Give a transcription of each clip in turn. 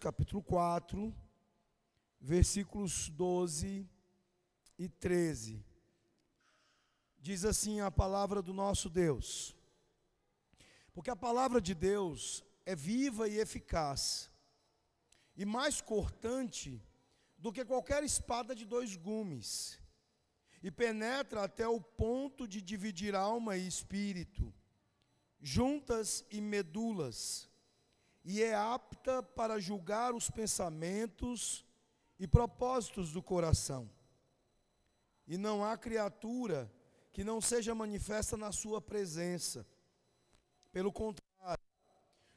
Capítulo 4, versículos 12 e 13. Diz assim a palavra do nosso Deus. Porque a palavra de Deus é viva e eficaz, e mais cortante do que qualquer espada de dois gumes, e penetra até o ponto de dividir alma e espírito, juntas e medulas, e é apta para julgar os pensamentos e propósitos do coração. E não há criatura que não seja manifesta na sua presença. Pelo contrário,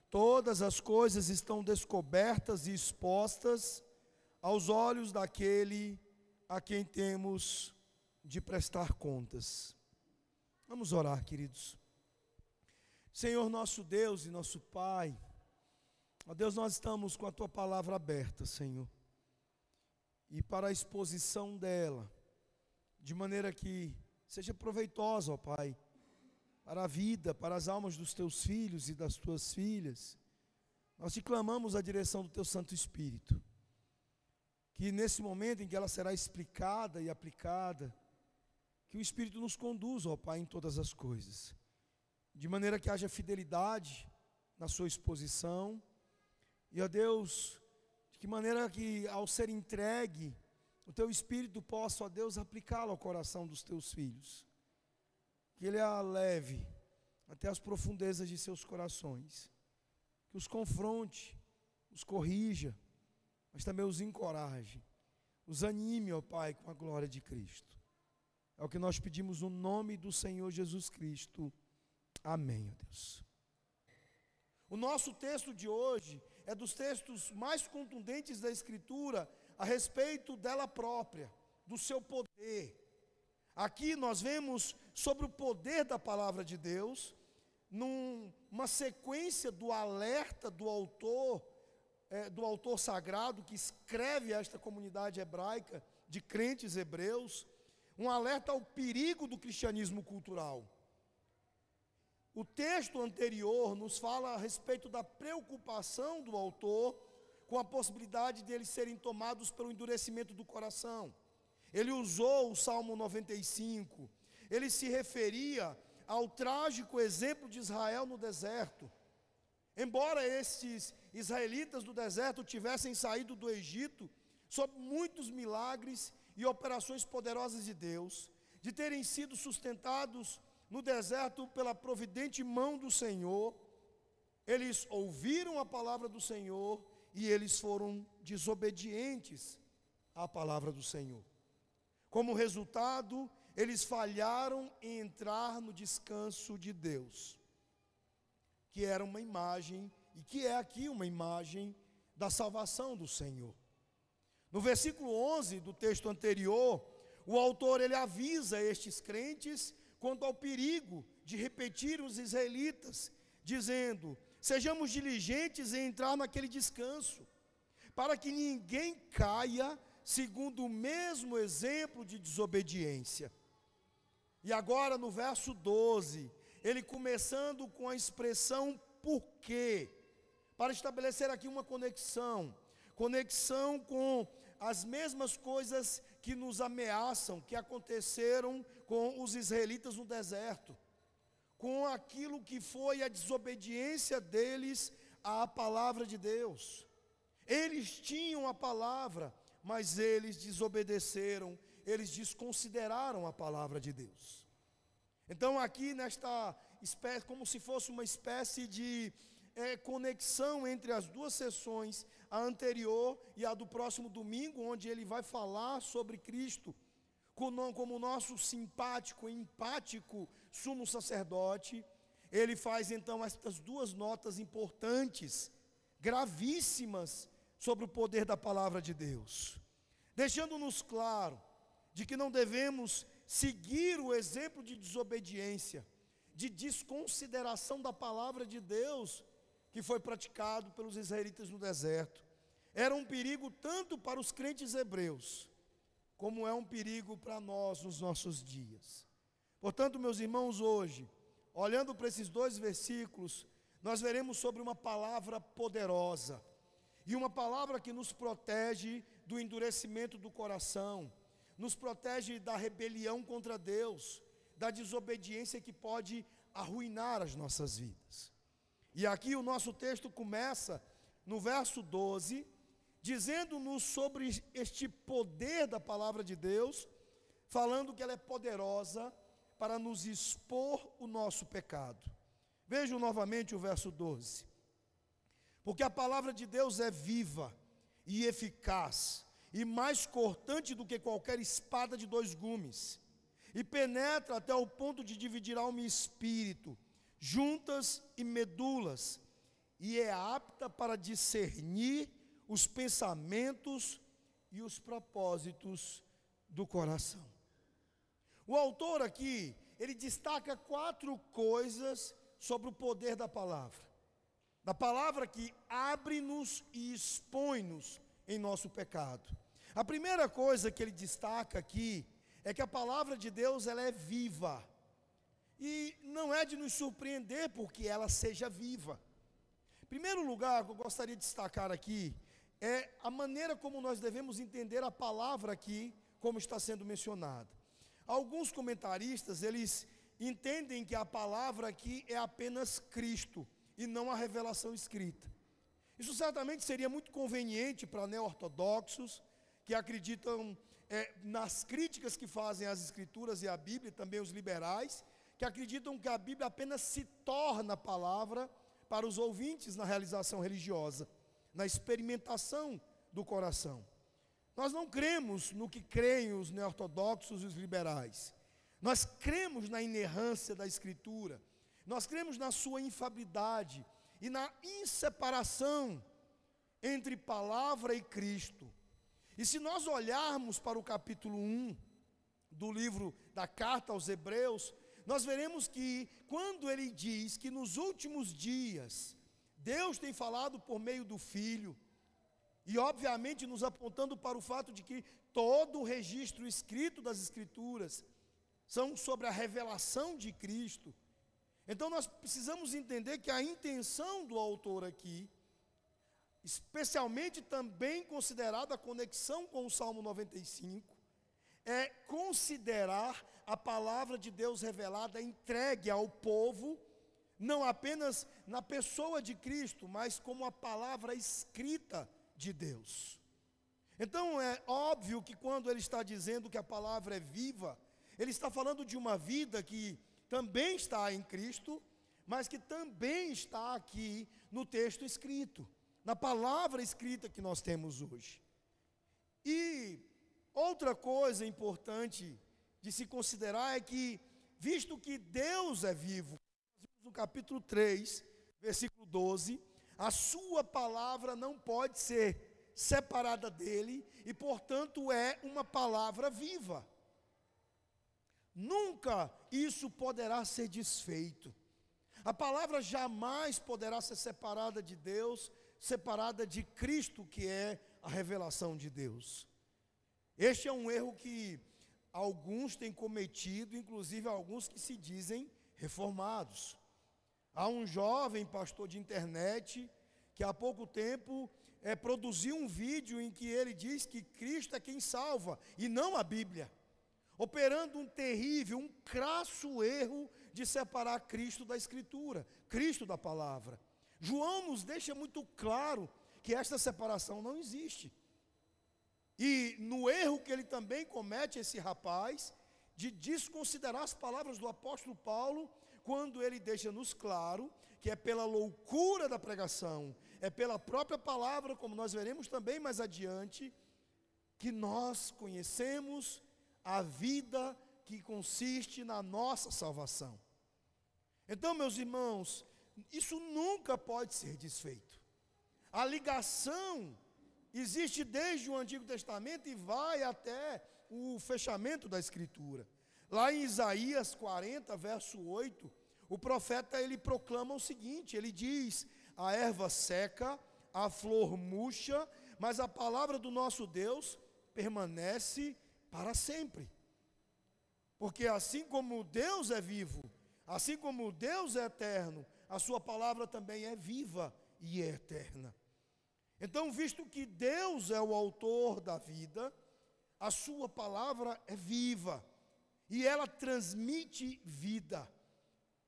todas as coisas estão descobertas e expostas aos olhos daquele a quem temos de prestar contas. Vamos orar, queridos. Senhor nosso Deus e nosso Pai, ó Deus, nós estamos com a tua palavra aberta, Senhor, e para a exposição dela, de maneira que seja proveitosa, ó Pai, para a vida, para as almas dos teus filhos e das tuas filhas. Nós te clamamos a direção do teu Santo Espírito. Que nesse momento em que ela será explicada e aplicada, que o Espírito nos conduza, ó Pai, em todas as coisas, de maneira que haja fidelidade na sua exposição, e ó Deus, de que maneira que ao ser entregue, o teu Espírito possa, ó Deus, aplicá-lo ao coração dos teus filhos, que ele a leve até as profundezas de seus corações, que os confronte, os corrija, mas também os encoraje, os anime, ó Pai, com a glória de Cristo. É o que nós pedimos no nome do Senhor Jesus Cristo. Amém, ó Deus. O nosso texto de hoje é dos textos mais contundentes da Escritura a respeito dela própria, do seu poder. Aqui nós vemos sobre o poder da palavra de Deus, numa sequência do alerta do autor, é, do autor sagrado que escreve a esta comunidade hebraica de crentes hebreus, um alerta ao perigo do cristianismo cultural. O texto anterior nos fala a respeito da preocupação do autor com a possibilidade de eles serem tomados pelo endurecimento do coração. Ele usou o Salmo 95, ele se referia ao trágico exemplo de Israel no deserto. Embora estes israelitas do deserto tivessem saído do Egito sob muitos milagres e operações poderosas de Deus, de terem sido sustentados no deserto pela providente mão do Senhor, eles ouviram a palavra do Senhor e eles foram desobedientes à palavra do Senhor. Como resultado, eles falharam em entrar no descanso de Deus, que era uma imagem, e que é aqui uma imagem da salvação do Senhor. No versículo 11 do texto anterior, o autor ele avisa estes crentes quanto ao perigo de repetir os israelitas, dizendo: Sejamos diligentes em entrar naquele descanso, para que ninguém caia segundo o mesmo exemplo de desobediência. E agora no verso 12, ele começando com a expressão por quê, para estabelecer aqui uma conexão, conexão com as mesmas coisas que nos ameaçam, que aconteceram com os israelitas no deserto, com aquilo que foi a desobediência deles à palavra de Deus. Eles tinham a palavra, mas eles desobedeceram, eles desconsideraram a palavra de Deus. Então, aqui nesta espécie, como se fosse uma espécie de é, conexão entre as duas sessões, a anterior e a do próximo domingo, onde ele vai falar sobre Cristo como nosso simpático e empático sumo sacerdote. Ele faz então estas duas notas importantes, gravíssimas, sobre o poder da palavra de Deus, deixando-nos claro de que não devemos seguir o exemplo de desobediência, de desconsideração da palavra de Deus que foi praticado pelos israelitas no deserto. Era um perigo tanto para os crentes hebreus, como é um perigo para nós nos nossos dias. Portanto, meus irmãos, hoje, olhando para esses dois versículos, nós veremos sobre uma palavra poderosa. e uma palavra que nos protege do endurecimento do coração, nos protege da rebelião contra Deus, da desobediência que pode arruinar as nossas vidas. E aqui o nosso texto começa no verso 12, dizendo-nos sobre este poder da palavra de Deus, falando que ela é poderosa para nos expor o nosso pecado. Vejam novamente o verso 12. Porque a palavra de Deus é viva e eficaz, e mais cortante do que qualquer espada de dois gumes, e penetra até o ponto de dividir alma e espírito, juntas e medulas, e é apta para discernir os pensamentos e os propósitos do coração. O autor aqui, ele destaca quatro coisas sobre o poder da palavra. Da palavra que abre-nos e expõe-nos em nosso pecado. A primeira coisa que ele destaca aqui é que a palavra de Deus ela é viva. E não é de nos surpreender porque ela seja viva. Primeiro lugar eu gostaria de destacar aqui é a maneira como nós devemos entender a palavra aqui, como está sendo mencionada. Alguns comentaristas, eles entendem que a palavra aqui é apenas Cristo e não a revelação escrita. Isso certamente seria muito conveniente para neo-ortodoxos que acreditam é, nas críticas que fazem às Escrituras e à Bíblia, também os liberais, que acreditam que a Bíblia apenas se torna palavra para os ouvintes na realização religiosa, na experimentação do coração. Nós não cremos no que creem os neo-ortodoxos e os liberais. Nós cremos na inerrância da Escritura, nós cremos na sua infabilidade e na inseparação entre palavra e Cristo. E se nós olharmos para o capítulo 1 do livro da carta aos Hebreus, nós veremos que quando ele diz que nos últimos dias Deus tem falado por meio do Filho, e obviamente nos apontando para o fato de que todo o registro escrito das Escrituras são sobre a revelação de Cristo. Então nós precisamos entender que a intenção do autor aqui, especialmente também considerada a conexão com o Salmo 95, é considerar a palavra de Deus revelada entregue ao povo, não apenas na pessoa de Cristo, mas como a palavra escrita de Deus. Então é óbvio que quando ele está dizendo que a palavra é viva, ele está falando de uma vida que também está em Cristo, mas que também está aqui no texto escrito, na palavra escrita que nós temos hoje. E outra coisa importante de se considerar é que, visto que Deus é vivo, no capítulo 3, versículo 12, a sua palavra não pode ser separada dele e, portanto, é uma palavra viva. Nunca isso poderá ser desfeito. A palavra jamais poderá ser separada de Deus, separada de Cristo, que é a revelação de Deus. Este é um erro que alguns têm cometido, inclusive alguns que se dizem reformados. Há um jovem pastor de internet que há pouco tempo é, produziu um vídeo em que ele diz que Cristo é quem salva e não a Bíblia operando um terrível, um crasso erro de separar Cristo da Escritura, Cristo da palavra. João nos deixa muito claro que esta separação não existe. E no erro que ele também comete, esse rapaz, de desconsiderar as palavras do apóstolo Paulo, quando ele deixa-nos claro que é pela loucura da pregação, é pela própria palavra, como nós veremos também mais adiante, que nós conhecemos a vida que consiste na nossa salvação. Então, meus irmãos, isso nunca pode ser desfeito. A ligação existe desde o Antigo Testamento e vai até o fechamento da Escritura. Lá em Isaías 40, verso 8, o profeta ele proclama o seguinte: ele diz: A erva seca, a flor murcha, mas a palavra do nosso Deus permanece para sempre. Porque assim como Deus é vivo, assim como Deus é eterno, a sua palavra também é viva e é eterna. Então, visto que Deus é o autor da vida, a sua palavra é viva e ela transmite vida.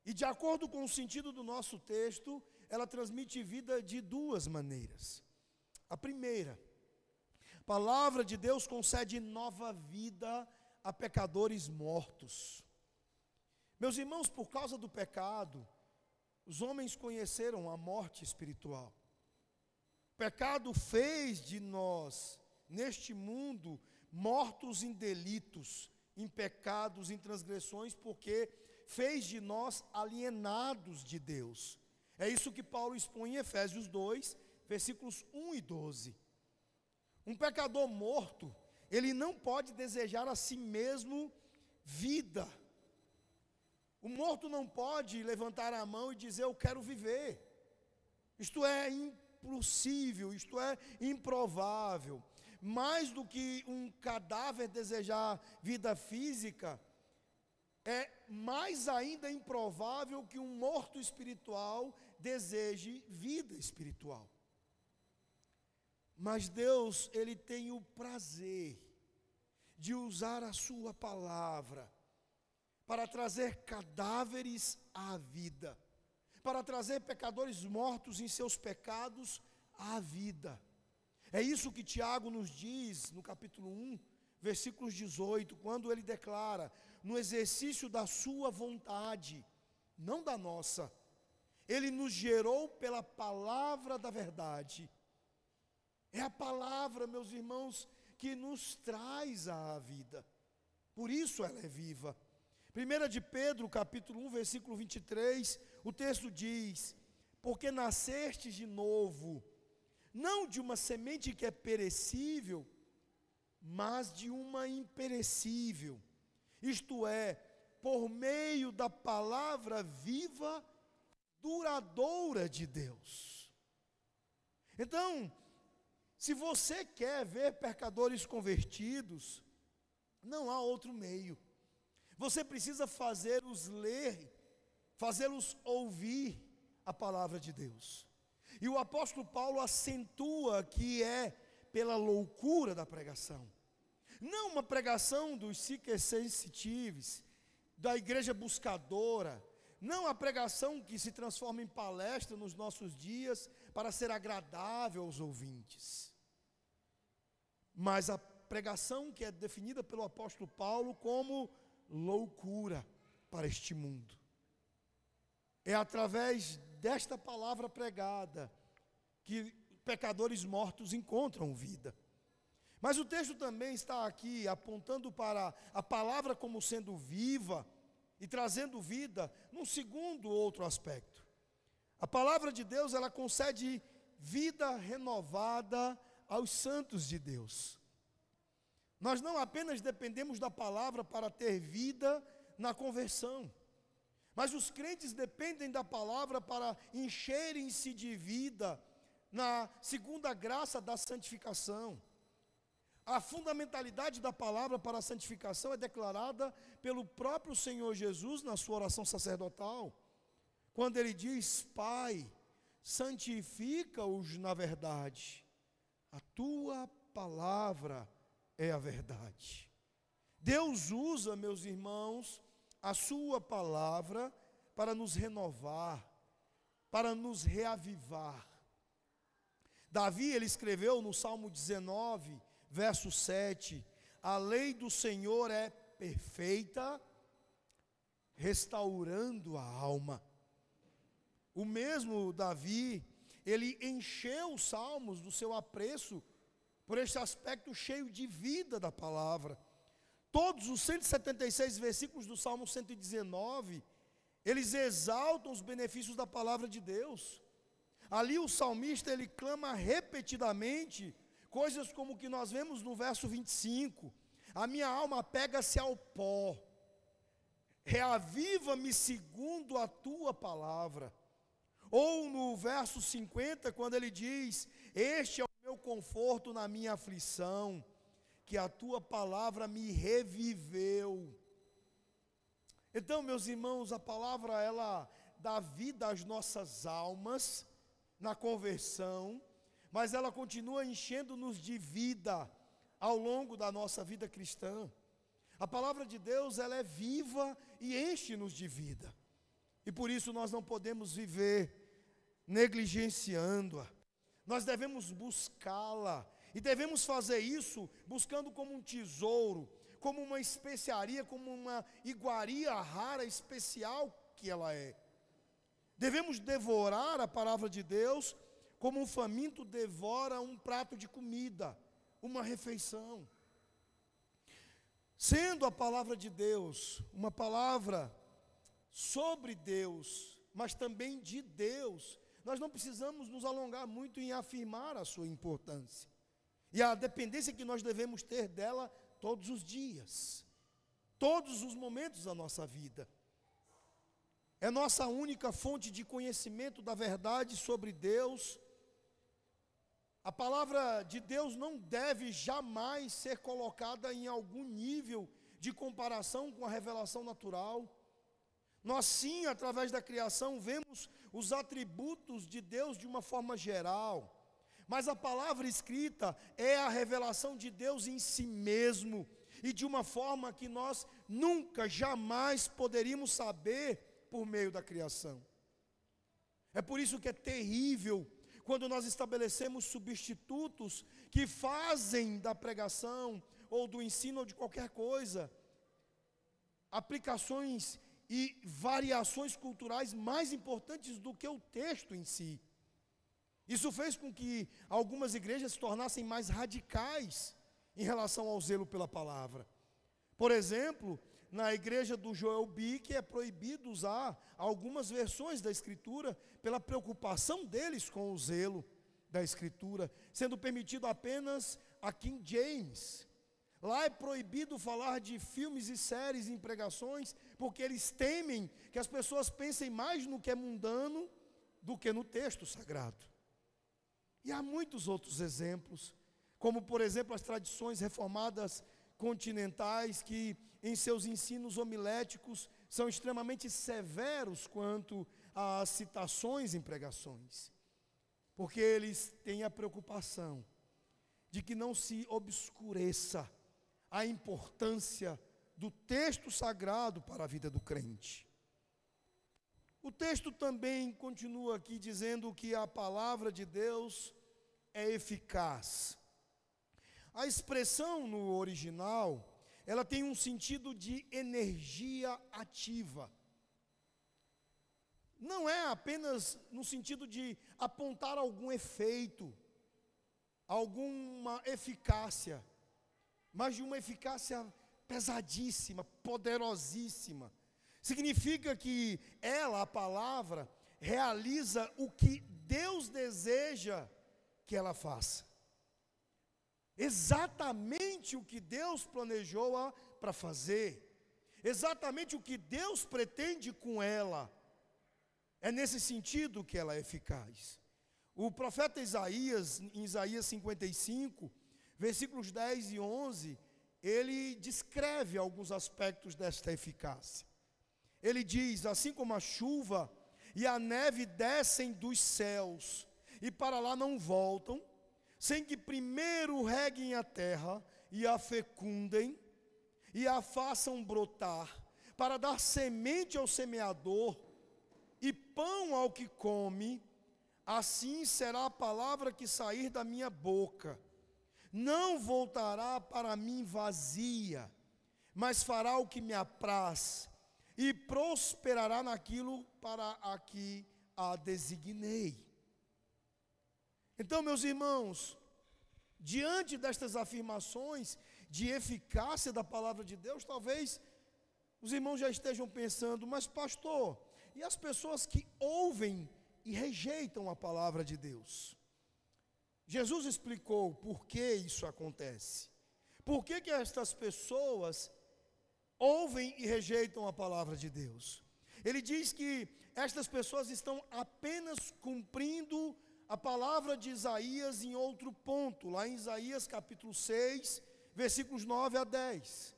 E de acordo com o sentido do nosso texto, ela transmite vida de duas maneiras. A primeira, a palavra de Deus concede nova vida a pecadores mortos. Meus irmãos, por causa do pecado, os homens conheceram a morte espiritual. O pecado fez de nós, neste mundo, mortos em delitos, em pecados, em transgressões, porque fez de nós alienados de Deus. É isso que Paulo expõe em Efésios 2, versículos 1 e 12. Um pecador morto, ele não pode desejar a si mesmo vida. O morto não pode levantar a mão e dizer eu quero viver. Isto é impossível, isto é improvável. Mais do que um cadáver desejar vida física, é mais ainda improvável que um morto espiritual deseje vida espiritual. Mas Deus, Ele tem o prazer de usar a Sua palavra para trazer cadáveres à vida, para trazer pecadores mortos em seus pecados à vida. É isso que Tiago nos diz no capítulo 1, versículos 18, quando ele declara: no exercício da Sua vontade, não da nossa ele nos gerou pela palavra da verdade. É a palavra, meus irmãos, que nos traz a vida. Por isso ela é viva. 1 de Pedro, capítulo 1, versículo 23, o texto diz: Porque nascestes de novo, não de uma semente que é perecível, mas de uma imperecível. Isto é, por meio da palavra viva duradoura de Deus. Então, se você quer ver pecadores convertidos, não há outro meio. Você precisa fazê-los ler, fazê-los ouvir a palavra de Deus. E o apóstolo Paulo acentua que é pela loucura da pregação. Não uma pregação dos seeker sensitives, da igreja buscadora, não a pregação que se transforma em palestra nos nossos dias para ser agradável aos ouvintes, mas a pregação que é definida pelo apóstolo Paulo como loucura para este mundo. É através desta palavra pregada que pecadores mortos encontram vida. Mas o texto também está aqui apontando para a palavra como sendo viva e trazendo vida num segundo outro aspecto. A palavra de Deus, ela concede vida renovada aos santos de Deus. Nós não apenas dependemos da palavra para ter vida na conversão, mas os crentes dependem da palavra para encherem-se de vida na segunda graça da santificação. A fundamentalidade da palavra para a santificação é declarada pelo próprio Senhor Jesus na sua oração sacerdotal, quando ele diz: Pai, santifica-os na verdade, a tua palavra é a verdade. Deus usa, meus irmãos, a sua palavra para nos renovar, para nos reavivar. Davi, ele escreveu no Salmo 19, verso 7: A lei do Senhor é perfeita, restaurando a alma. O mesmo Davi, ele encheu os salmos do seu apreço por este aspecto cheio de vida da palavra. Todos os 176 versículos do Salmo 119, eles exaltam os benefícios da palavra de Deus. Ali o salmista ele clama repetidamente Coisas como que nós vemos no verso 25: A minha alma pega-se ao pó, reaviva-me segundo a tua palavra. Ou no verso 50, quando ele diz: Este é o meu conforto na minha aflição, que a tua palavra me reviveu. Então, meus irmãos, a palavra ela dá vida às nossas almas na conversão mas ela continua enchendo-nos de vida ao longo da nossa vida cristã. A palavra de Deus, ela é viva e enche-nos de vida. E por isso nós não podemos viver negligenciando-a. Nós devemos buscá-la e devemos fazer isso buscando como um tesouro, como uma especiaria, como uma iguaria rara, especial que ela é. Devemos devorar a palavra de Deus como um faminto devora um prato de comida, uma refeição. Sendo a palavra de Deus uma palavra sobre Deus, mas também de Deus, nós não precisamos nos alongar muito em afirmar a sua importância e a dependência que nós devemos ter dela todos os dias, todos os momentos da nossa vida. É nossa única fonte de conhecimento da verdade sobre Deus a palavra de Deus não deve jamais ser colocada em algum nível de comparação com a revelação natural. Nós, sim, através da criação, vemos os atributos de Deus de uma forma geral, mas a palavra escrita é a revelação de Deus em si mesmo, e de uma forma que nós nunca, jamais poderíamos saber por meio da criação. É por isso que é terrível quando nós estabelecemos substitutos que fazem da pregação ou do ensino ou de qualquer coisa aplicações e variações culturais mais importantes do que o texto em si. Isso fez com que algumas igrejas se tornassem mais radicais em relação ao zelo pela palavra. Por exemplo, na igreja do Joel Bick é proibido usar algumas versões da Escritura pela preocupação deles com o zelo da Escritura, sendo permitido apenas a King James. Lá é proibido falar de filmes e séries em pregações, porque eles temem que as pessoas pensem mais no que é mundano do que no texto sagrado. E há muitos outros exemplos, como por exemplo as tradições reformadas continentais que em seus ensinos homiléticos são extremamente severos quanto às citações em pregações, porque eles têm a preocupação de que não se obscureça a importância do texto sagrado para a vida do crente. O texto também continua aqui dizendo que a palavra de Deus é eficaz. A expressão no original ela tem um sentido de energia ativa. Não é apenas no sentido de apontar algum efeito, alguma eficácia, mas de uma eficácia pesadíssima, poderosíssima. Significa que ela, a palavra, realiza o que Deus deseja que ela faça. Exatamente o que Deus planejou para fazer, exatamente o que Deus pretende com ela. É nesse sentido que ela é eficaz. O profeta Isaías, em Isaías 55, versículos 10 e 11, ele descreve alguns aspectos desta eficácia. Ele diz: Assim como a chuva e a neve descem dos céus e para lá não voltam, sem que primeiro reguem a terra e a fecundem e a façam brotar, para dar semente ao semeador e pão ao que come, assim será a palavra que sair da minha boca. Não voltará para mim vazia, mas fará o que me apraz e prosperará naquilo para a que a designei. Então, meus irmãos, diante destas afirmações de eficácia da palavra de Deus, talvez os irmãos já estejam pensando, mas pastor, e as pessoas que ouvem e rejeitam a palavra de Deus? Jesus explicou por que isso acontece. Por que, que estas pessoas ouvem e rejeitam a palavra de Deus? Ele diz que estas pessoas estão apenas cumprindo a palavra de Isaías em outro ponto, lá em Isaías capítulo 6, versículos 9 a 10.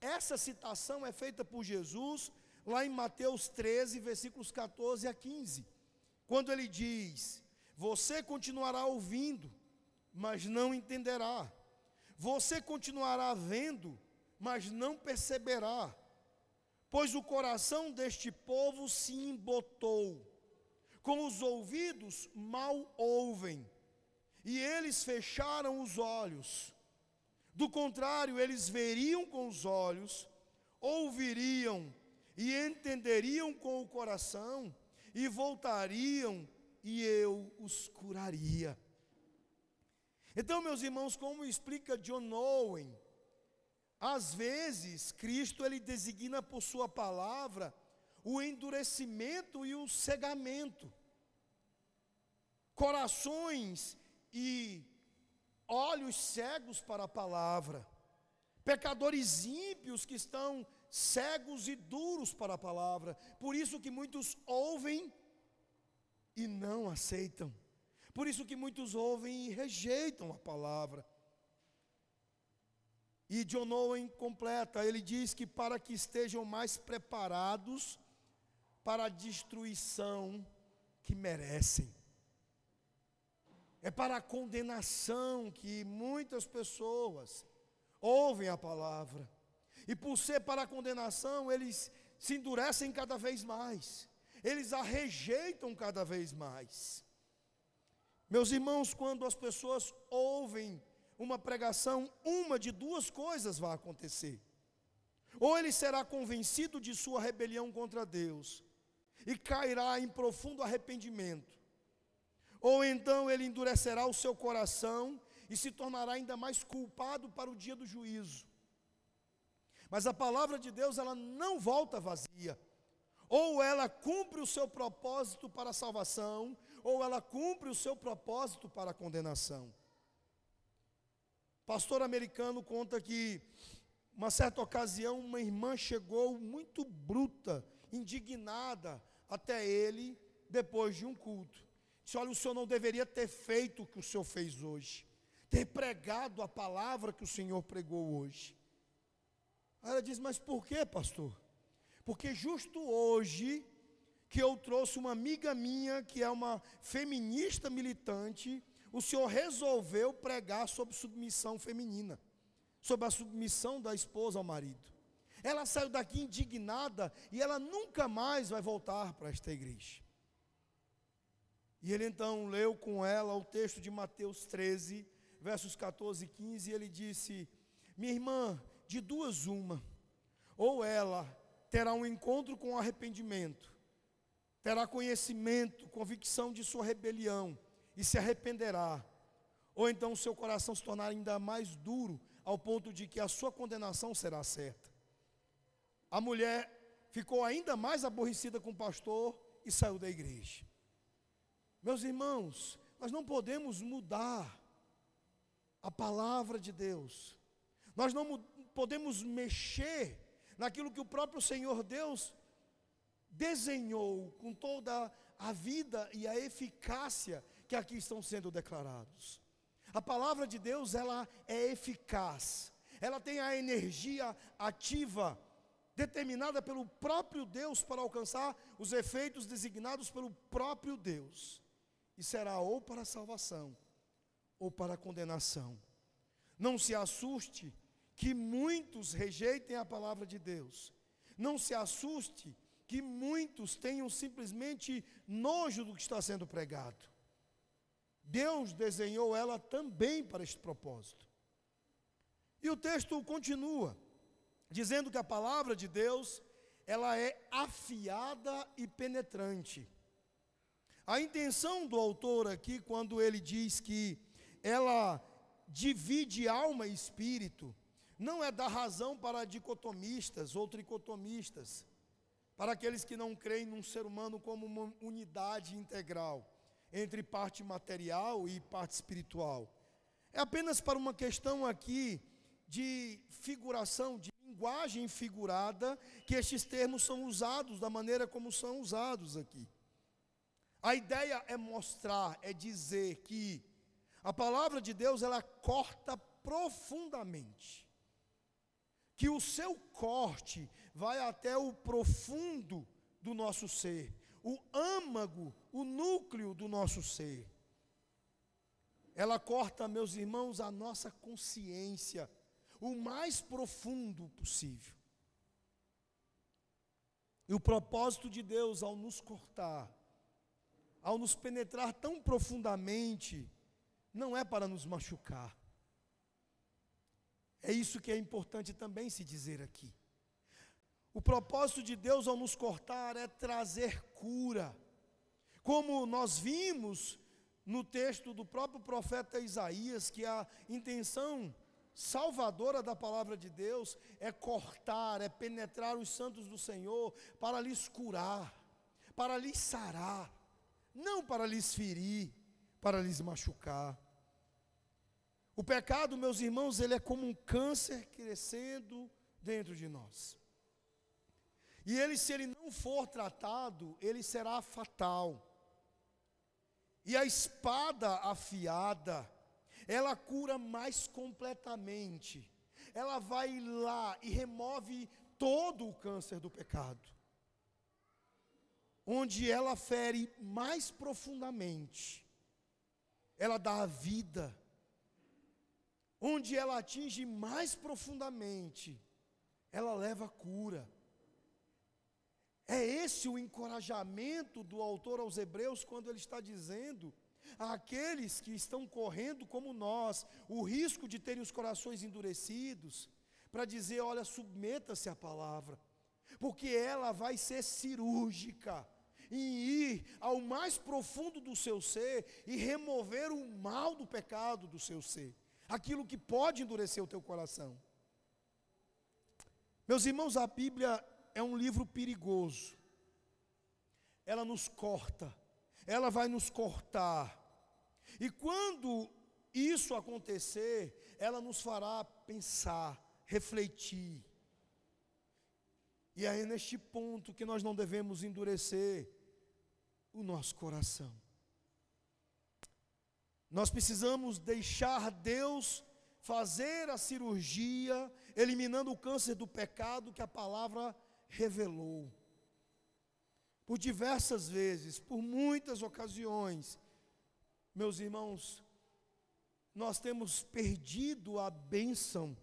Essa citação é feita por Jesus lá em Mateus 13, versículos 14 a 15, quando ele diz: Você continuará ouvindo, mas não entenderá. Você continuará vendo, mas não perceberá. Pois o coração deste povo se embotou, com os ouvidos mal ouvem, e eles fecharam os olhos. Do contrário, eles veriam com os olhos, ouviriam e entenderiam com o coração, e voltariam, e eu os curaria. Então, meus irmãos, como explica John Owen, às vezes Cristo ele designa por sua palavra o endurecimento e o cegamento. Corações e olhos cegos para a palavra. Pecadores ímpios que estão cegos e duros para a palavra. Por isso que muitos ouvem e não aceitam. Por isso que muitos ouvem e rejeitam a palavra. E John Owen completa, ele diz que para que estejam mais preparados para a destruição que merecem. É para a condenação que muitas pessoas ouvem a palavra. E por ser para a condenação, eles se endurecem cada vez mais. Eles a rejeitam cada vez mais. Meus irmãos, quando as pessoas ouvem uma pregação, uma de duas coisas vai acontecer. Ou ele será convencido de sua rebelião contra Deus e cairá em profundo arrependimento. Ou então ele endurecerá o seu coração e se tornará ainda mais culpado para o dia do juízo. Mas a palavra de Deus, ela não volta vazia. Ou ela cumpre o seu propósito para a salvação, ou ela cumpre o seu propósito para a condenação. Pastor americano conta que, uma certa ocasião, uma irmã chegou muito bruta, indignada até ele, depois de um culto. Disse: Olha, o senhor não deveria ter feito o que o senhor fez hoje, ter pregado a palavra que o senhor pregou hoje. Aí ela diz: Mas por que, pastor? Porque justo hoje que eu trouxe uma amiga minha, que é uma feminista militante, o senhor resolveu pregar sobre submissão feminina, sobre a submissão da esposa ao marido. Ela saiu daqui indignada e ela nunca mais vai voltar para esta igreja. E ele então leu com ela o texto de Mateus 13, versos 14 e 15, e ele disse: Minha irmã, de duas uma, ou ela terá um encontro com arrependimento, terá conhecimento, convicção de sua rebelião e se arrependerá, ou então o seu coração se tornará ainda mais duro, ao ponto de que a sua condenação será certa. A mulher ficou ainda mais aborrecida com o pastor e saiu da igreja. Meus irmãos, nós não podemos mudar a palavra de Deus, nós não podemos mexer naquilo que o próprio Senhor Deus desenhou com toda a vida e a eficácia que aqui estão sendo declarados. A palavra de Deus, ela é eficaz. Ela tem a energia ativa determinada pelo próprio Deus para alcançar os efeitos designados pelo próprio Deus. E será ou para salvação ou para condenação. Não se assuste que muitos rejeitem a palavra de Deus. Não se assuste que muitos tenham simplesmente nojo do que está sendo pregado. Deus desenhou ela também para este propósito. E o texto continua, dizendo que a palavra de Deus, ela é afiada e penetrante. A intenção do autor aqui, quando ele diz que ela divide alma e espírito, não é dar razão para dicotomistas ou tricotomistas, para aqueles que não creem num ser humano como uma unidade integral entre parte material e parte espiritual. É apenas para uma questão aqui de figuração, de linguagem figurada, que estes termos são usados da maneira como são usados aqui. A ideia é mostrar, é dizer que a palavra de Deus ela corta profundamente que o seu corte vai até o profundo do nosso ser, o âmago, o núcleo do nosso ser. ela corta, meus irmãos, a nossa consciência, o mais profundo possível. E o propósito de Deus ao nos cortar, ao nos penetrar tão profundamente, não é para nos machucar. É isso que é importante também se dizer aqui. O propósito de Deus ao nos cortar é trazer cura. Como nós vimos no texto do próprio profeta Isaías, que a intenção salvadora da palavra de Deus é cortar, é penetrar os santos do Senhor para lhes curar, para lhes sarar, não para lhes ferir, para lhes machucar. O pecado, meus irmãos, ele é como um câncer crescendo dentro de nós. E ele, se ele não for tratado, ele será fatal. E a espada afiada, ela cura mais completamente. Ela vai lá e remove todo o câncer do pecado. Onde ela fere mais profundamente, ela dá a vida. Onde ela atinge mais profundamente, ela leva a cura. É esse o encorajamento do autor aos Hebreus quando ele está dizendo àqueles que estão correndo como nós o risco de terem os corações endurecidos, para dizer: olha, submeta-se à palavra, porque ela vai ser cirúrgica em ir ao mais profundo do seu ser e remover o mal do pecado do seu ser, aquilo que pode endurecer o teu coração. Meus irmãos, a Bíblia é um livro perigoso. Ela nos corta, ela vai nos cortar. E quando isso acontecer, ela nos fará pensar, refletir. E é neste ponto que nós não devemos endurecer o nosso coração. Nós precisamos deixar Deus fazer a cirurgia, eliminando o câncer do pecado que a palavra revelou. Por diversas vezes, por muitas ocasiões, meus irmãos, nós temos perdido a bênção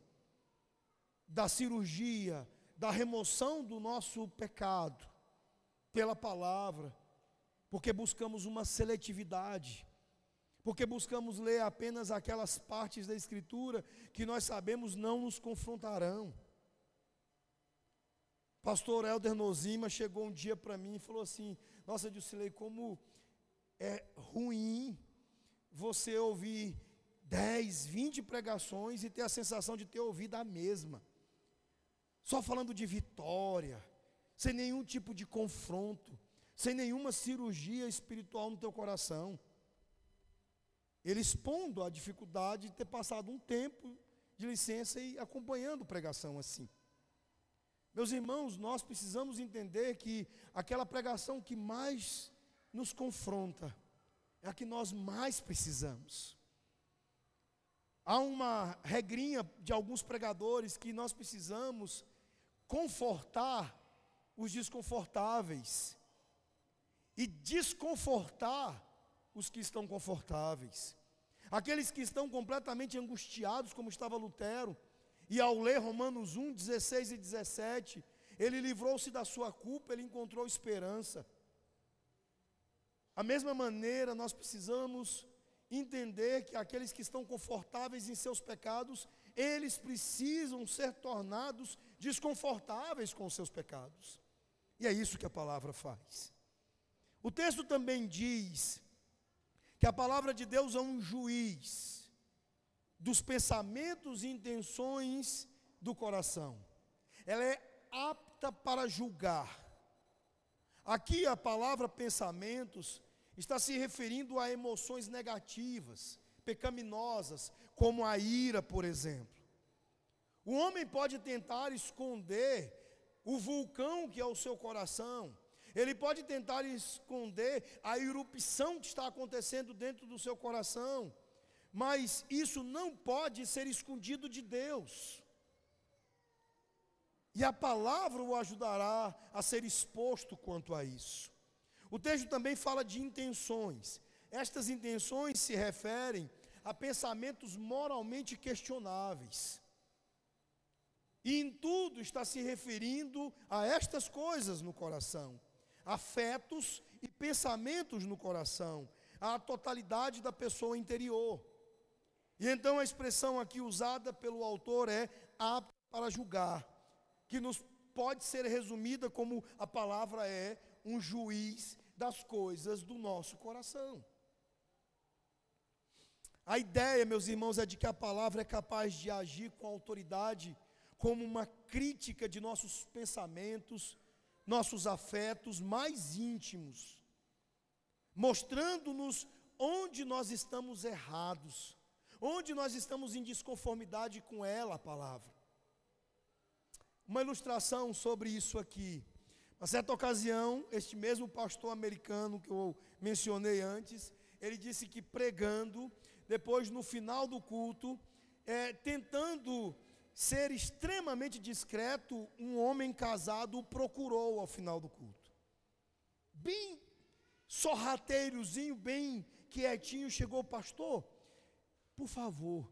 da cirurgia, da remoção do nosso pecado pela palavra, porque buscamos uma seletividade, porque buscamos ler apenas aquelas partes da Escritura que nós sabemos não nos confrontarão. Pastor Helder Nozima chegou um dia para mim e falou assim: Nossa, Dilcilei, como é ruim você ouvir 10, 20 pregações e ter a sensação de ter ouvido a mesma. Só falando de vitória, sem nenhum tipo de confronto, sem nenhuma cirurgia espiritual no teu coração. Ele expondo a dificuldade de ter passado um tempo de licença e acompanhando pregação assim. Meus irmãos, nós precisamos entender que aquela pregação que mais nos confronta é a que nós mais precisamos. Há uma regrinha de alguns pregadores que nós precisamos confortar os desconfortáveis e desconfortar os que estão confortáveis. Aqueles que estão completamente angustiados, como estava Lutero, e ao ler Romanos 1, 16 e 17, ele livrou-se da sua culpa, ele encontrou esperança. A mesma maneira, nós precisamos entender que aqueles que estão confortáveis em seus pecados, eles precisam ser tornados desconfortáveis com os seus pecados. E é isso que a palavra faz. O texto também diz que a palavra de Deus é um juiz dos pensamentos e intenções do coração. Ela é apta para julgar. Aqui a palavra pensamentos está se referindo a emoções negativas, pecaminosas, como a ira, por exemplo. O homem pode tentar esconder o vulcão que é o seu coração, ele pode tentar esconder a erupção que está acontecendo dentro do seu coração mas isso não pode ser escondido de Deus. E a palavra o ajudará a ser exposto quanto a isso. O texto também fala de intenções. Estas intenções se referem a pensamentos moralmente questionáveis. E em tudo está se referindo a estas coisas no coração: afetos e pensamentos no coração, a totalidade da pessoa interior. E então a expressão aqui usada pelo autor é apta para julgar, que nos pode ser resumida como a palavra é um juiz das coisas do nosso coração. A ideia, meus irmãos, é de que a palavra é capaz de agir com autoridade, como uma crítica de nossos pensamentos, nossos afetos mais íntimos, mostrando-nos onde nós estamos errados, onde nós estamos em desconformidade com ela, a palavra. Uma ilustração sobre isso aqui. Uma certa ocasião, este mesmo pastor americano que eu mencionei antes, ele disse que pregando, depois no final do culto, é, tentando ser extremamente discreto, um homem casado o procurou ao final do culto. Bem sorrateirozinho, bem quietinho, chegou o pastor. Por favor,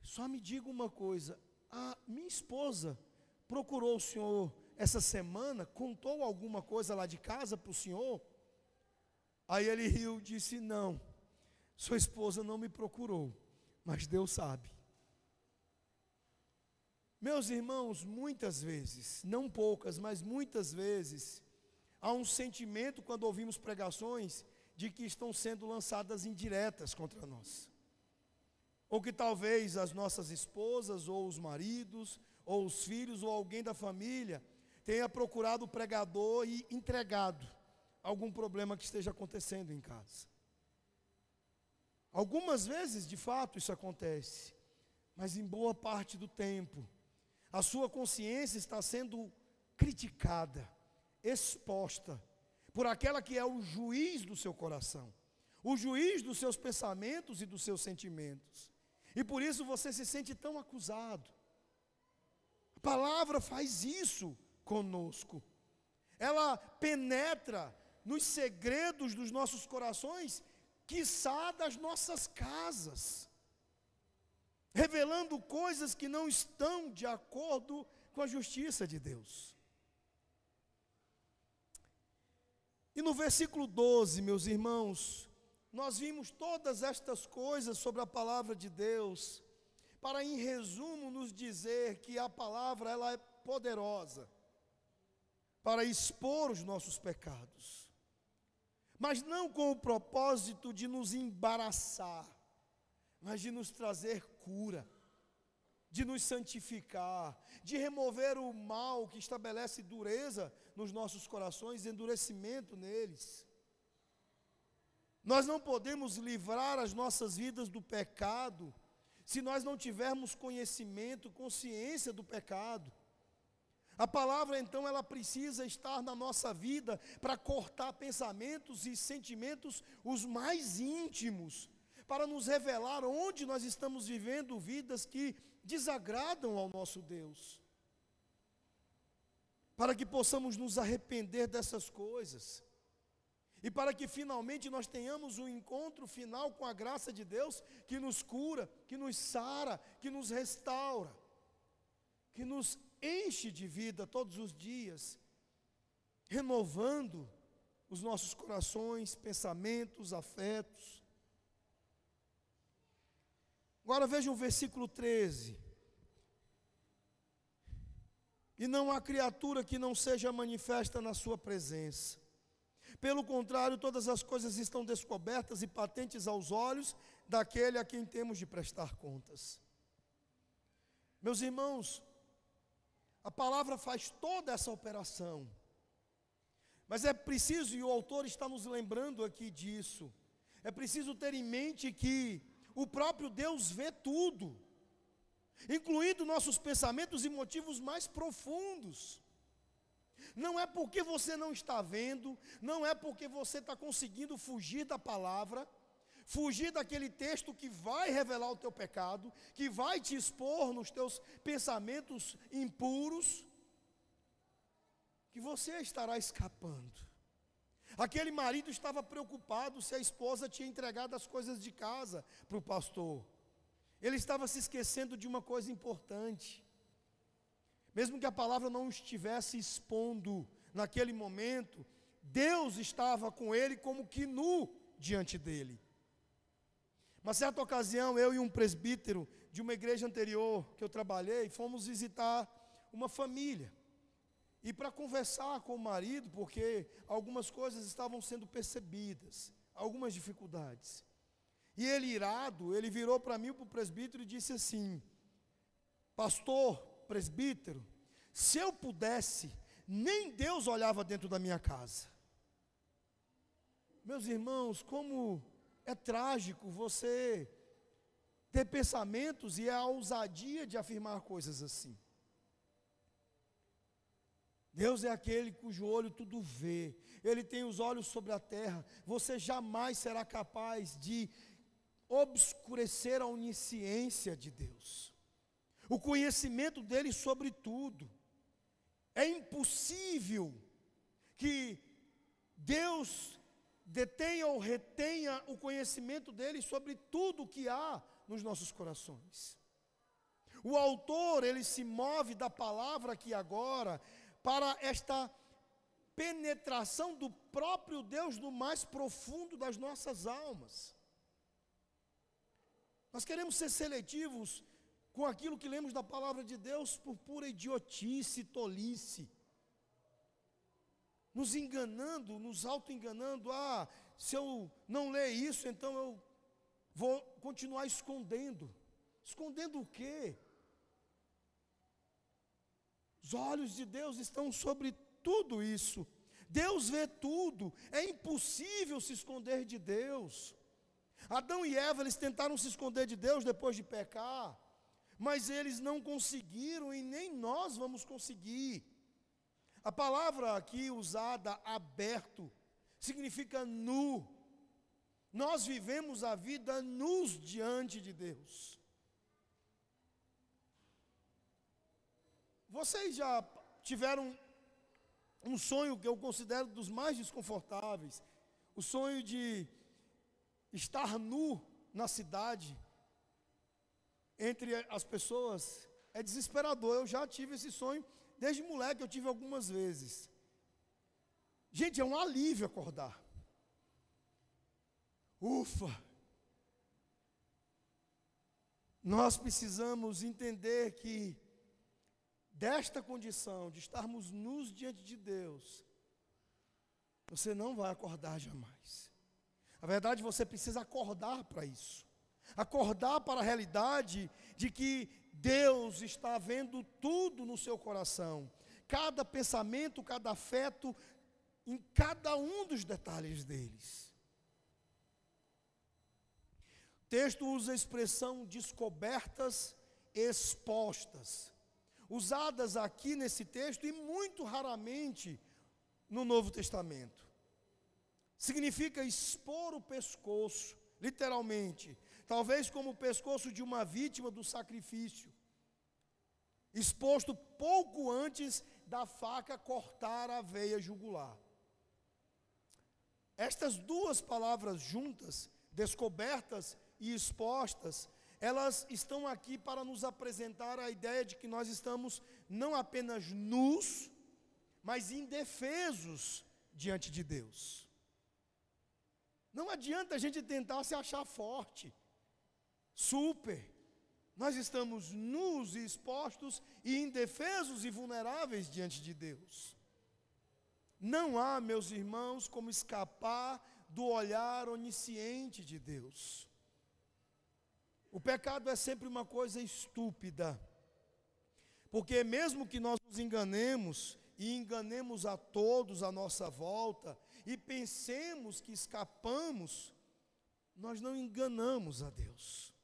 só me diga uma coisa: a minha esposa procurou o senhor essa semana, contou alguma coisa lá de casa para o senhor? Aí ele riu e disse: Não, sua esposa não me procurou, mas Deus sabe. Meus irmãos, muitas vezes, não poucas, mas muitas vezes, há um sentimento quando ouvimos pregações de que estão sendo lançadas indiretas contra nós. Ou que talvez as nossas esposas, ou os maridos, ou os filhos, ou alguém da família tenha procurado o pregador e entregado algum problema que esteja acontecendo em casa. Algumas vezes, de fato, isso acontece, mas em boa parte do tempo, a sua consciência está sendo criticada, exposta, por aquela que é o juiz do seu coração, o juiz dos seus pensamentos e dos seus sentimentos. E por isso você se sente tão acusado. A palavra faz isso conosco. Ela penetra nos segredos dos nossos corações, quiçá das nossas casas revelando coisas que não estão de acordo com a justiça de Deus. E no versículo 12, meus irmãos, nós vimos todas estas coisas sobre a palavra de Deus, para em resumo nos dizer que a palavra ela é poderosa para expor os nossos pecados. Mas não com o propósito de nos embaraçar, mas de nos trazer cura, de nos santificar, de remover o mal que estabelece dureza nos nossos corações, endurecimento neles. Nós não podemos livrar as nossas vidas do pecado se nós não tivermos conhecimento, consciência do pecado. A palavra então ela precisa estar na nossa vida para cortar pensamentos e sentimentos os mais íntimos para nos revelar onde nós estamos vivendo vidas que desagradam ao nosso Deus. Para que possamos nos arrepender dessas coisas. E para que finalmente nós tenhamos um encontro final com a graça de Deus que nos cura, que nos sara, que nos restaura, que nos enche de vida todos os dias, renovando os nossos corações, pensamentos, afetos. Agora veja o versículo 13. E não há criatura que não seja manifesta na sua presença. Pelo contrário, todas as coisas estão descobertas e patentes aos olhos daquele a quem temos de prestar contas. Meus irmãos, a palavra faz toda essa operação. Mas é preciso, e o autor está nos lembrando aqui disso, é preciso ter em mente que o próprio Deus vê tudo, incluindo nossos pensamentos e motivos mais profundos. Não é porque você não está vendo, não é porque você está conseguindo fugir da palavra, fugir daquele texto que vai revelar o teu pecado, que vai te expor nos teus pensamentos impuros, que você estará escapando. Aquele marido estava preocupado se a esposa tinha entregado as coisas de casa para o pastor. Ele estava se esquecendo de uma coisa importante. Mesmo que a palavra não estivesse expondo naquele momento, Deus estava com ele como que nu diante dele. Uma certa ocasião, eu e um presbítero de uma igreja anterior que eu trabalhei, fomos visitar uma família. E para conversar com o marido, porque algumas coisas estavam sendo percebidas, algumas dificuldades. E ele, irado, ele virou para mim, para o presbítero, e disse assim: Pastor, presbítero, se eu pudesse, nem Deus olhava dentro da minha casa. Meus irmãos, como é trágico você ter pensamentos e a ousadia de afirmar coisas assim. Deus é aquele cujo olho tudo vê, Ele tem os olhos sobre a terra. Você jamais será capaz de obscurecer a onisciência de Deus, o conhecimento dele sobre tudo. É impossível que Deus detenha ou retenha o conhecimento dele sobre tudo que há nos nossos corações. O autor, ele se move da palavra aqui agora para esta penetração do próprio Deus no mais profundo das nossas almas. Nós queremos ser seletivos com aquilo que lemos da palavra de Deus por pura idiotice, tolice. Nos enganando, nos auto-enganando. Ah, se eu não ler isso, então eu vou continuar escondendo. Escondendo o quê? Os olhos de Deus estão sobre tudo isso. Deus vê tudo. É impossível se esconder de Deus. Adão e Eva, eles tentaram se esconder de Deus depois de pecar, mas eles não conseguiram e nem nós vamos conseguir. A palavra aqui usada, aberto, significa nu. Nós vivemos a vida nus diante de Deus. Vocês já tiveram um sonho que eu considero dos mais desconfortáveis, o sonho de estar nu na cidade, entre as pessoas, é desesperador. Eu já tive esse sonho, desde moleque eu tive algumas vezes. Gente, é um alívio acordar. Ufa! Nós precisamos entender que, desta condição de estarmos nus diante de Deus, você não vai acordar jamais. Na verdade, você precisa acordar para isso. Acordar para a realidade de que Deus está vendo tudo no seu coração. Cada pensamento, cada afeto, em cada um dos detalhes deles. O texto usa a expressão descobertas expostas, usadas aqui nesse texto e muito raramente no Novo Testamento significa expor o pescoço, literalmente, talvez como o pescoço de uma vítima do sacrifício, exposto pouco antes da faca cortar a veia jugular. Estas duas palavras juntas, descobertas e expostas, elas estão aqui para nos apresentar a ideia de que nós estamos não apenas nus, mas indefesos diante de Deus. Não adianta a gente tentar se achar forte, super. Nós estamos nus e expostos e indefesos e vulneráveis diante de Deus. Não há, meus irmãos, como escapar do olhar onisciente de Deus. O pecado é sempre uma coisa estúpida, porque mesmo que nós nos enganemos e enganemos a todos à nossa volta, e pensemos que escapamos, nós não enganamos a Deus.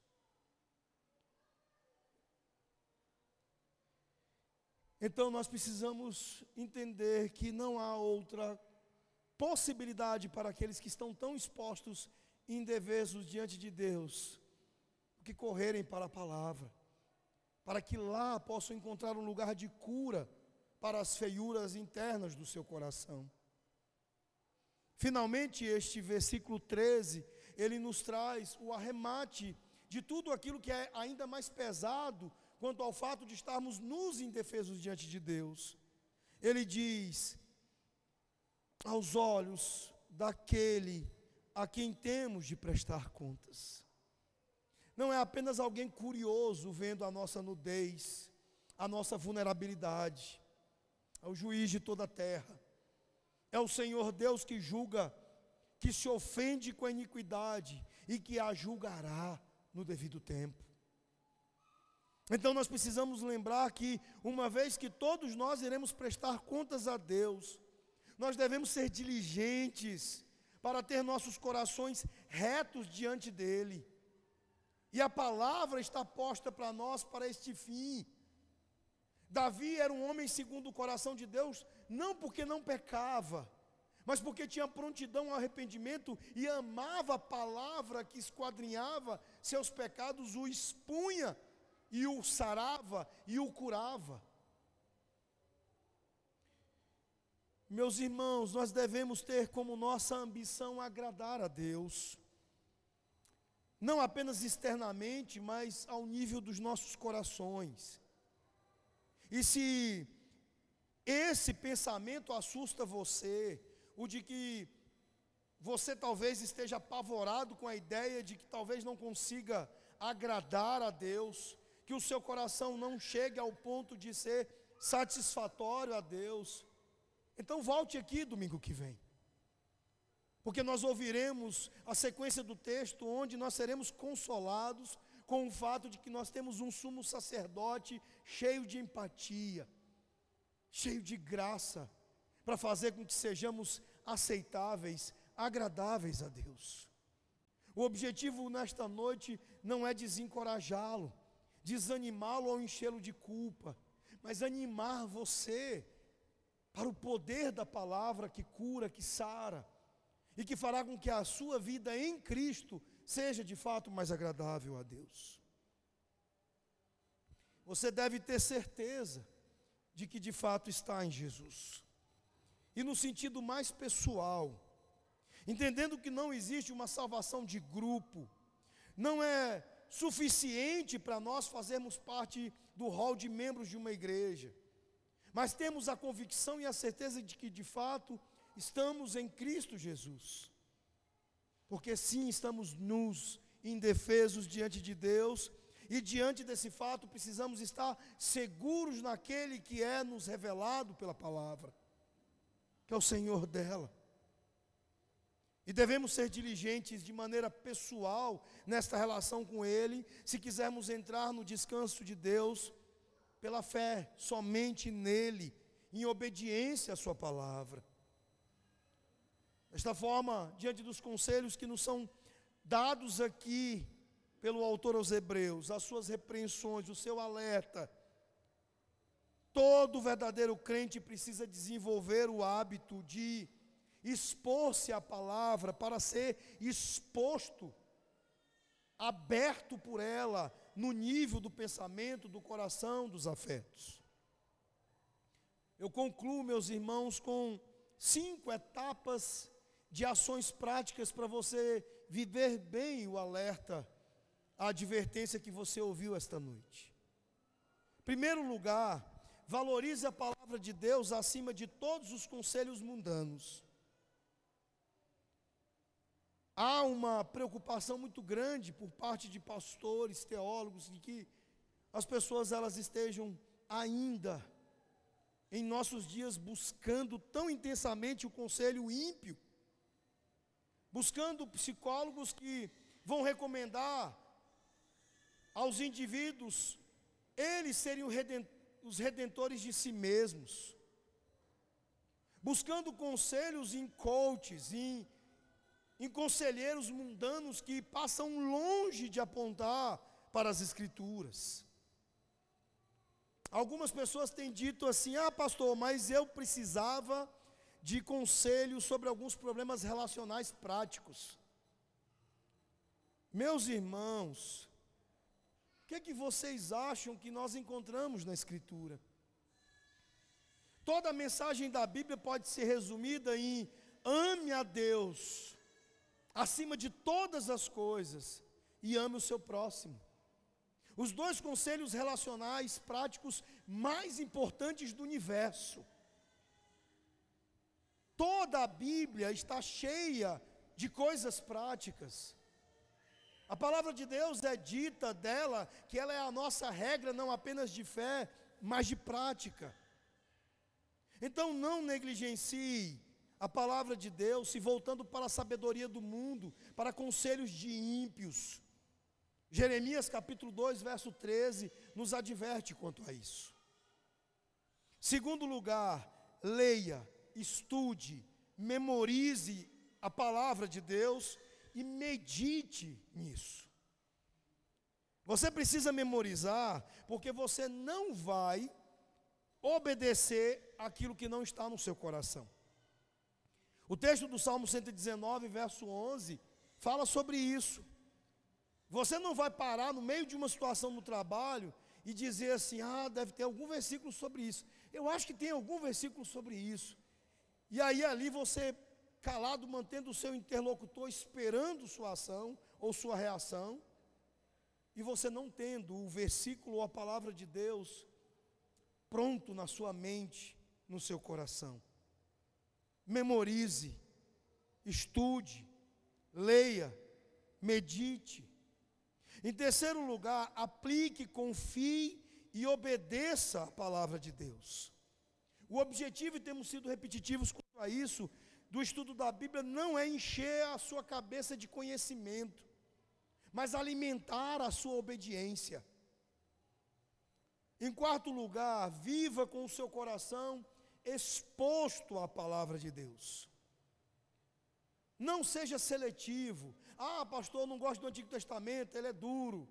Então nós precisamos entender que não há outra possibilidade para aqueles que estão tão expostos indefesos diante de Deus, que correrem para a palavra, para que lá possam encontrar um lugar de cura para as feiuras internas do seu coração. Finalmente, este versículo 13, ele nos traz o arremate de tudo aquilo que é ainda mais pesado quanto ao fato de estarmos nos indefesos diante de Deus. Ele diz: aos olhos daquele a quem temos de prestar contas. Não é apenas alguém curioso vendo a nossa nudez, a nossa vulnerabilidade, é o juiz de toda a terra, é o Senhor Deus que julga, que se ofende com a iniquidade e que a julgará no devido tempo. Então nós precisamos lembrar que, uma vez que todos nós iremos prestar contas a Deus, nós devemos ser diligentes para ter nossos corações retos diante dEle. E a palavra está posta para nós para este fim. Davi era um homem segundo o coração de Deus, não porque não pecava, mas porque tinha prontidão ao arrependimento e amava a palavra que esquadrinhava seus pecados, o expunha e o sarava e o curava. Meus irmãos, nós devemos ter como nossa ambição agradar a Deus, não apenas externamente, mas ao nível dos nossos corações. E se esse pensamento assusta você, o de que você talvez esteja apavorado com a ideia de que talvez não consiga agradar a Deus, que o seu coração não chegue ao ponto de ser satisfatório a Deus. Então volte aqui domingo que vem. Porque nós ouviremos a sequência do texto onde nós seremos consolados com o fato de que nós temos um sumo sacerdote cheio de empatia, cheio de graça, para fazer com que sejamos aceitáveis, agradáveis a Deus. O objetivo nesta noite não é desencorajá-lo, desanimá-lo ou enchê-lo de culpa, mas animar você para o poder da palavra que cura, que sara, e que fará com que a sua vida em Cristo seja de fato mais agradável a Deus. Você deve ter certeza de que de fato está em Jesus. E no sentido mais pessoal, entendendo que não existe uma salvação de grupo, não é suficiente para nós fazermos parte do hall de membros de uma igreja, mas temos a convicção e a certeza de que de fato estamos em Cristo Jesus. Porque sim, estamos nus, indefesos diante de Deus, e diante desse fato precisamos estar seguros naquele que é nos revelado pela palavra, que é o Senhor dela. E devemos ser diligentes de maneira pessoal nesta relação com Ele, se quisermos entrar no descanso de Deus pela fé, somente nele, em obediência à Sua palavra. Desta forma, diante dos conselhos que nos são dados aqui pelo autor aos Hebreus, as suas repreensões, o seu alerta, todo verdadeiro crente precisa desenvolver o hábito de expor-se à palavra, para ser exposto, aberto por ela, no nível do pensamento, do coração, dos afetos. Eu concluo, meus irmãos, com cinco etapas de ações práticas para você viver bem o alerta, a advertência que você ouviu esta noite. Primeiro lugar, valorize a palavra de Deus acima de todos os conselhos mundanos há uma preocupação muito grande por parte de pastores, teólogos, de que as pessoas elas estejam ainda em nossos dias buscando tão intensamente o conselho ímpio, buscando psicólogos que vão recomendar aos indivíduos eles serem os redentores de si mesmos, buscando conselhos em coaches, em em conselheiros mundanos que passam longe de apontar para as Escrituras. Algumas pessoas têm dito assim: ah, pastor, mas eu precisava de conselho sobre alguns problemas relacionais práticos. Meus irmãos, o que, é que vocês acham que nós encontramos na Escritura? Toda a mensagem da Bíblia pode ser resumida em ame a Deus acima de todas as coisas e ame o seu próximo. Os dois conselhos relacionais práticos mais importantes do universo. Toda a Bíblia está cheia de coisas práticas. A palavra de Deus é dita dela que ela é a nossa regra não apenas de fé, mas de prática. Então não negligencie a palavra de Deus se voltando para a sabedoria do mundo, para conselhos de ímpios. Jeremias capítulo 2, verso 13, nos adverte quanto a isso. Segundo lugar, leia, estude, memorize a palavra de Deus e medite nisso. Você precisa memorizar, porque você não vai obedecer aquilo que não está no seu coração. O texto do Salmo 119, verso 11, fala sobre isso. Você não vai parar no meio de uma situação no trabalho e dizer assim: ah, deve ter algum versículo sobre isso. Eu acho que tem algum versículo sobre isso. E aí ali você, calado, mantendo o seu interlocutor, esperando sua ação ou sua reação, e você não tendo o versículo ou a palavra de Deus pronto na sua mente, no seu coração. Memorize, estude, leia, medite. Em terceiro lugar, aplique, confie e obedeça a palavra de Deus. O objetivo, e temos sido repetitivos quanto a isso, do estudo da Bíblia não é encher a sua cabeça de conhecimento, mas alimentar a sua obediência. Em quarto lugar, viva com o seu coração exposto à palavra de Deus. Não seja seletivo. Ah, pastor, eu não gosto do Antigo Testamento, ele é duro.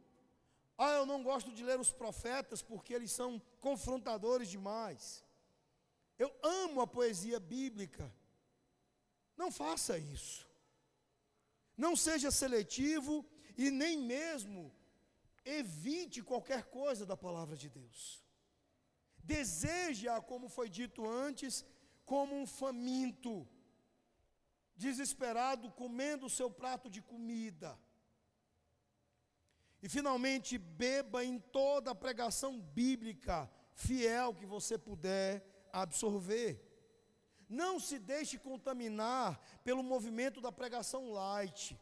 Ah, eu não gosto de ler os profetas porque eles são confrontadores demais. Eu amo a poesia bíblica. Não faça isso. Não seja seletivo e nem mesmo evite qualquer coisa da palavra de Deus. Deseja, como foi dito antes, como um faminto, desesperado, comendo o seu prato de comida. E finalmente, beba em toda a pregação bíblica fiel que você puder absorver. Não se deixe contaminar pelo movimento da pregação light.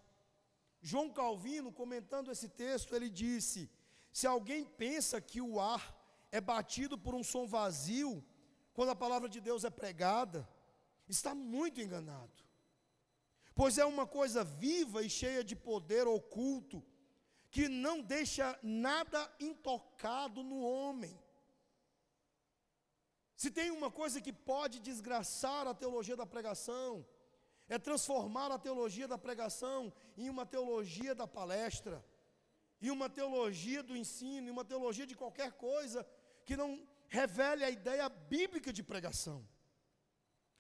João Calvino, comentando esse texto, ele disse: Se alguém pensa que o ar é batido por um som vazio, quando a palavra de Deus é pregada, está muito enganado. Pois é uma coisa viva e cheia de poder oculto, que não deixa nada intocado no homem. Se tem uma coisa que pode desgraçar a teologia da pregação, é transformar a teologia da pregação em uma teologia da palestra, em uma teologia do ensino, em uma teologia de qualquer coisa que não revele a ideia bíblica de pregação.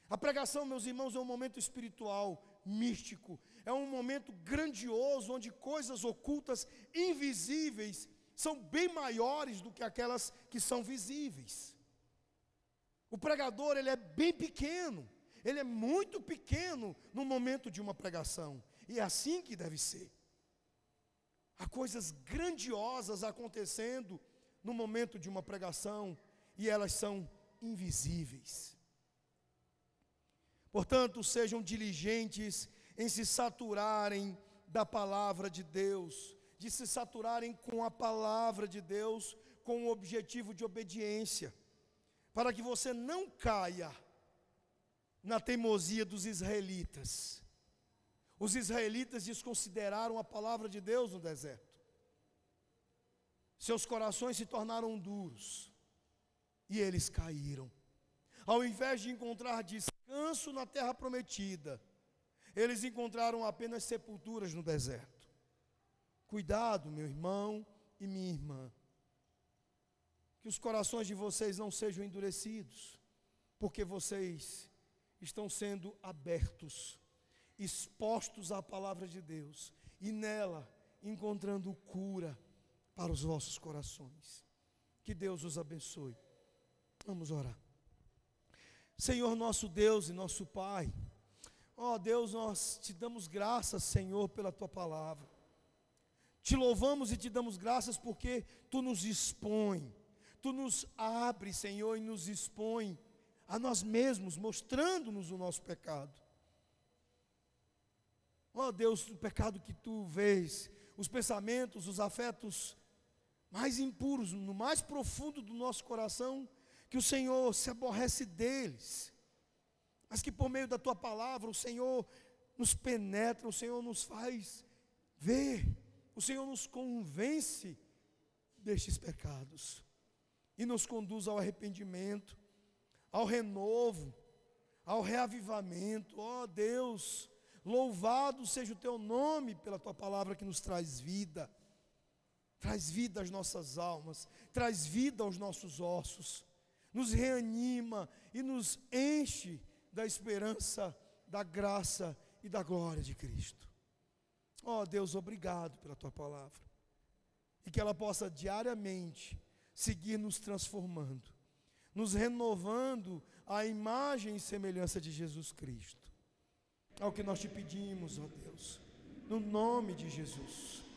A pregação, meus irmãos, é um momento espiritual, místico, é um momento grandioso onde coisas ocultas, invisíveis, são bem maiores do que aquelas que são visíveis. O pregador, ele é bem pequeno, ele é muito pequeno no momento de uma pregação. E é assim que deve ser. Há coisas grandiosas acontecendo no momento de uma pregação e elas são invisíveis. Portanto, sejam diligentes em se saturarem da palavra de Deus, de se saturarem com a palavra de Deus, com o objetivo de obediência, para que você não caia na teimosia dos israelitas. Os israelitas desconsideraram a palavra de Deus no deserto. Seus corações se tornaram duros e eles caíram. Ao invés de encontrar descanso na terra prometida, eles encontraram apenas sepulturas no deserto. Cuidado, meu irmão e minha irmã, que os corações de vocês não sejam endurecidos, porque vocês estão sendo abertos, expostos à palavra de Deus e nela encontrando cura para os vossos corações. Que Deus os abençoe. Vamos orar. Senhor nosso Deus e nosso Pai, Ó Deus, nós te damos graças, Senhor, pela tua palavra. Te louvamos e te damos graças porque tu nos expõe, tu nos abre, Senhor, e nos expõe a nós mesmos, mostrando-nos o nosso pecado. Ó Deus, o pecado que tu vês, os pensamentos, os afetos mais impuros, no mais profundo do nosso coração, que o Senhor se aborrece deles, mas que por meio da tua palavra o Senhor nos penetra, o Senhor nos faz ver, o Senhor nos convence destes pecados e nos conduz ao arrependimento, ao renovo, ao reavivamento. Ó oh, Deus, louvado seja o teu nome pela tua palavra que nos traz vida traz vida às nossas almas, traz vida aos nossos ossos, nos reanima e nos enche da esperança, da graça e da glória de Cristo. Ó oh, Deus, obrigado pela tua palavra. E que ela possa diariamente seguir nos transformando, nos renovando a imagem e semelhança de Jesus Cristo. É o que nós te pedimos, ó Deus, no nome de Jesus.